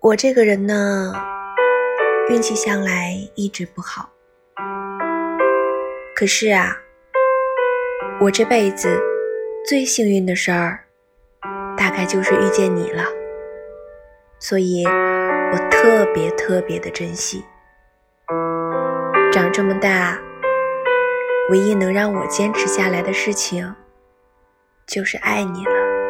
我这个人呢运气向来一直不好。可是啊我这辈子最幸运的事儿大概就是遇见你了。所以我特别特别的珍惜。长这么大唯一能让我坚持下来的事情就是爱你了。